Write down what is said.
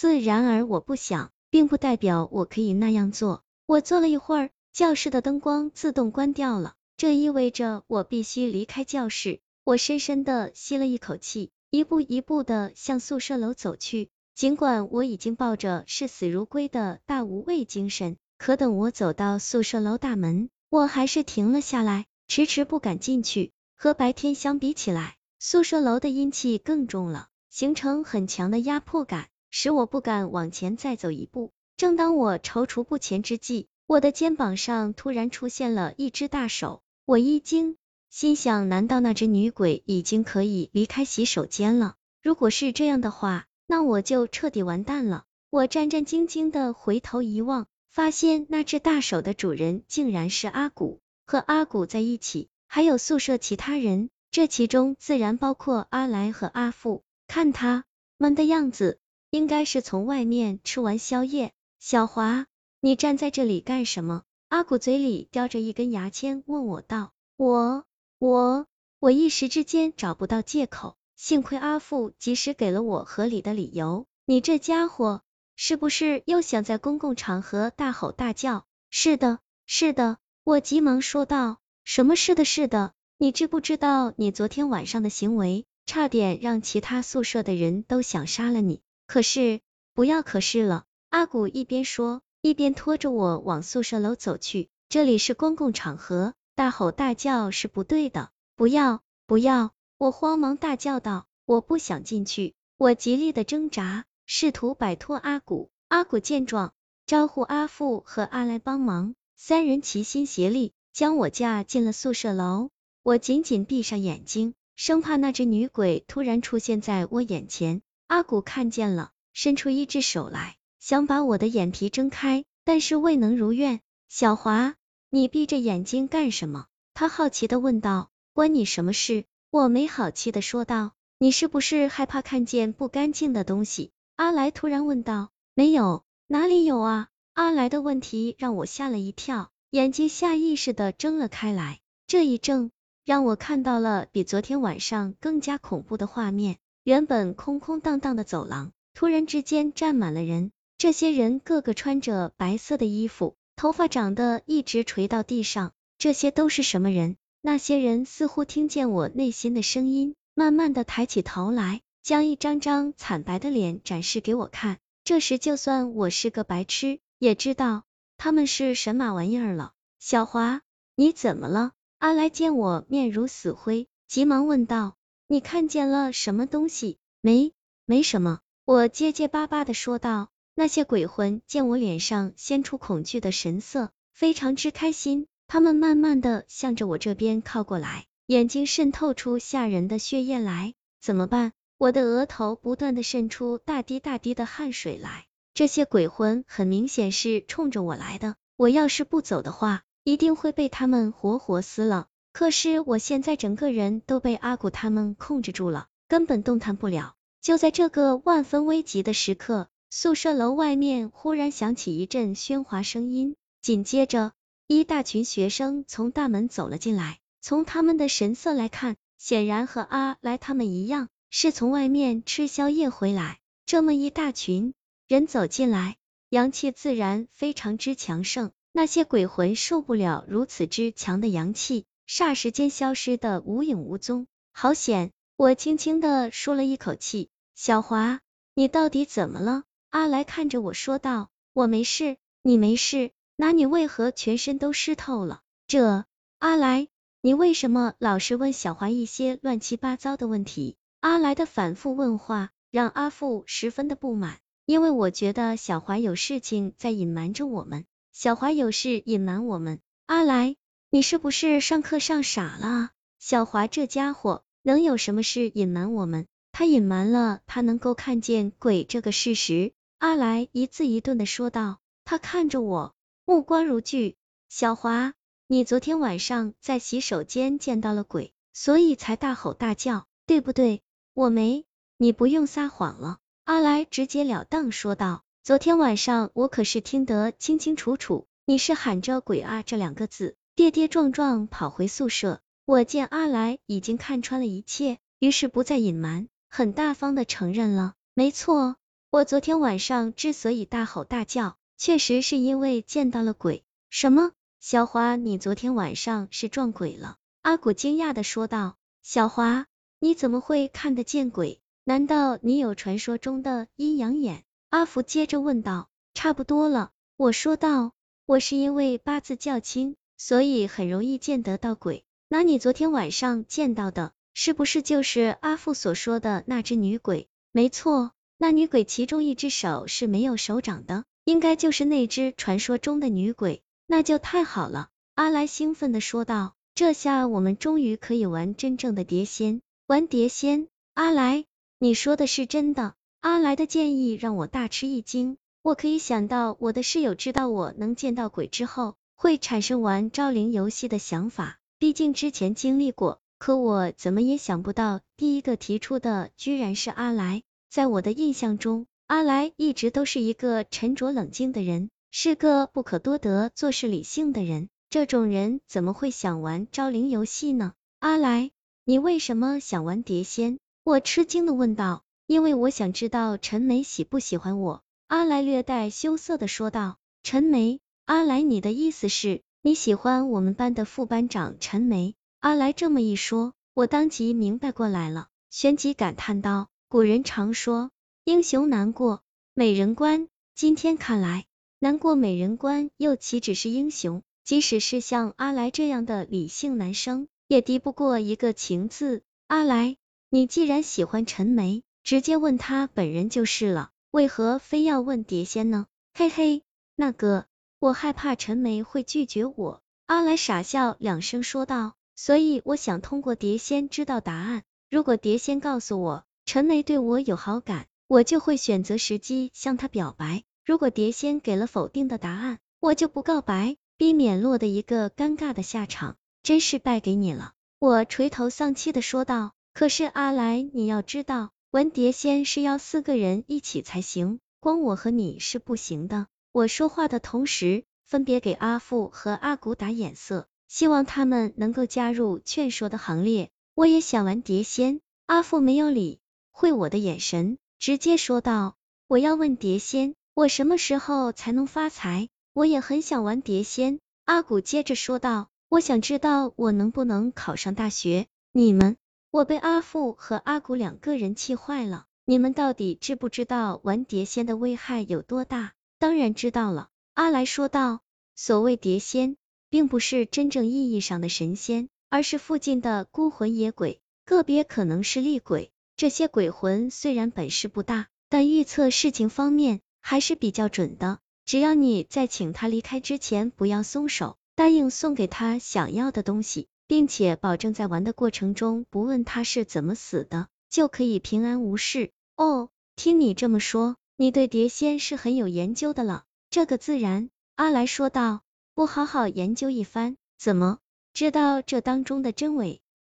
自然而我不想，并不代表我可以那样做。我坐了一会儿，教室的灯光自动关掉了，这意味着我必须离开教室。我深深的吸了一口气，一步一步的向宿舍楼走去。尽管我已经抱着视死如归的大无畏精神，可等我走到宿舍楼大门，我还是停了下来，迟迟不敢进去。和白天相比起来，宿舍楼的阴气更重了，形成很强的压迫感。使我不敢往前再走一步。正当我踌躇不前之际，我的肩膀上突然出现了一只大手，我一惊，心想：难道那只女鬼已经可以离开洗手间了？如果是这样的话，那我就彻底完蛋了。我战战兢兢的回头一望，发现那只大手的主人竟然是阿古，和阿古在一起还有宿舍其他人，这其中自然包括阿来和阿富。看他们的样子。应该是从外面吃完宵夜。小华，你站在这里干什么？阿古嘴里叼着一根牙签，问我道。我我我一时之间找不到借口，幸亏阿富及时给了我合理的理由。你这家伙是不是又想在公共场合大吼大叫？是的，是的，我急忙说道。什么是的，是的？你知不知道你昨天晚上的行为，差点让其他宿舍的人都想杀了你？可是，不要可是了。阿古一边说，一边拖着我往宿舍楼走去。这里是公共场合，大吼大叫是不对的。不要，不要！我慌忙大叫道。我不想进去。我极力的挣扎，试图摆脱阿古。阿古见状，招呼阿富和阿来帮忙，三人齐心协力，将我架进了宿舍楼。我紧紧闭上眼睛，生怕那只女鬼突然出现在我眼前。阿古看见了，伸出一只手来，想把我的眼皮睁开，但是未能如愿。小华，你闭着眼睛干什么？他好奇的问道。关你什么事？我没好气的说道。你是不是害怕看见不干净的东西？阿来突然问道。没有，哪里有啊？阿来的问题让我吓了一跳，眼睛下意识的睁了开来。这一睁，让我看到了比昨天晚上更加恐怖的画面。原本空空荡荡的走廊，突然之间站满了人。这些人个个穿着白色的衣服，头发长得一直垂到地上。这些都是什么人？那些人似乎听见我内心的声音，慢慢的抬起头来，将一张张惨白的脸展示给我看。这时，就算我是个白痴，也知道他们是神马玩意儿了。小华，你怎么了？阿来见我面如死灰，急忙问道。你看见了什么东西？没，没什么。我结结巴巴的说道。那些鬼魂见我脸上现出恐惧的神色，非常之开心。他们慢慢的向着我这边靠过来，眼睛渗透出吓人的血液来。怎么办？我的额头不断的渗出大滴大滴的汗水来。这些鬼魂很明显是冲着我来的。我要是不走的话，一定会被他们活活撕了。可是我现在整个人都被阿古他们控制住了，根本动弹不了。就在这个万分危急的时刻，宿舍楼外面忽然响起一阵喧哗声音，紧接着一大群学生从大门走了进来。从他们的神色来看，显然和阿来他们一样，是从外面吃宵夜回来。这么一大群人走进来，阳气自然非常之强盛。那些鬼魂受不了如此之强的阳气。霎时间消失的无影无踪，好险！我轻轻的舒了一口气。小华，你到底怎么了？阿来看着我说道。我没事，你没事？那你为何全身都湿透了？这……阿来，你为什么老是问小华一些乱七八糟的问题？阿来的反复问话让阿富十分的不满，因为我觉得小华有事情在隐瞒着我们，小华有事隐瞒我们。阿来。你是不是上课上傻了？小华这家伙能有什么事隐瞒我们？他隐瞒了他能够看见鬼这个事实。阿来一字一顿的说道。他看着我，目光如炬。小华，你昨天晚上在洗手间见到了鬼，所以才大吼大叫，对不对？我没，你不用撒谎了。阿来直截了当说道。昨天晚上我可是听得清清楚楚，你是喊着鬼啊这两个字。跌跌撞撞跑回宿舍，我见阿来已经看穿了一切，于是不再隐瞒，很大方的承认了。没错，我昨天晚上之所以大吼大叫，确实是因为见到了鬼。什么？小华，你昨天晚上是撞鬼了？阿古惊讶的说道。小华，你怎么会看得见鬼？难道你有传说中的阴阳眼？阿福接着问道。差不多了，我说道。我是因为八字较轻，所以很容易见得到鬼。那你昨天晚上见到的，是不是就是阿父所说的那只女鬼？没错，那女鬼其中一只手是没有手掌的，应该就是那只传说中的女鬼。那就太好了，阿来兴奋的说道，这下我们终于可以玩真正的碟仙。玩碟仙？阿来，你说的是真的？阿来的建议让我大吃一惊。我可以想到我的室友知道我能见到鬼之后，会产生玩招灵游戏的想法，毕竟之前经历过。可我怎么也想不到，第一个提出的居然是阿来。在我的印象中，阿来一直都是一个沉着冷静的人，是个不可多得、做事理性的人。这种人怎么会想玩招灵游戏呢？阿来，你为什么想玩碟仙？我吃惊的问道。因为我想知道陈梅喜不喜欢我。阿来略带羞涩的说道：“陈梅，阿来，你的意思是你喜欢我们班的副班长陈梅？”阿来这么一说，我当即明白过来了，旋即感叹道：“古人常说，英雄难过美人关，今天看来，难过美人关又岂止是英雄？即使是像阿来这样的理性男生，也敌不过一个情字。阿来，你既然喜欢陈梅，直接问他本人就是了。”为何非要问碟仙呢？嘿嘿，那个，我害怕陈梅会拒绝我。阿来傻笑两声说道，所以我想通过碟仙知道答案。如果碟仙告诉我陈梅对我有好感，我就会选择时机向她表白。如果碟仙给了否定的答案，我就不告白，避免落得一个尴尬的下场。真是败给你了，我垂头丧气的说道。可是阿来，你要知道。玩碟仙是要四个人一起才行，光我和你是不行的。我说话的同时，分别给阿富和阿古打眼色，希望他们能够加入劝说的行列。我也想玩碟仙。阿富没有理会我的眼神，直接说道：“我要问碟仙，我什么时候才能发财？我也很想玩碟仙。”阿古接着说道：“我想知道我能不能考上大学。你们。”我被阿富和阿古两个人气坏了，你们到底知不知道玩碟仙的危害有多大？当然知道了，阿来说道。所谓碟仙，并不是真正意义上的神仙，而是附近的孤魂野鬼，个别可能是厉鬼。这些鬼魂虽然本事不大，但预测事情方面还是比较准的。只要你在请他离开之前不要松手，答应送给他想要的东西。并且保证在玩的过程中不问他是怎么死的，就可以平安无事。哦，听你这么说，你对碟仙是很有研究的了。这个自然，阿来说道。不好好研究一番，怎么知道这当中的真伪？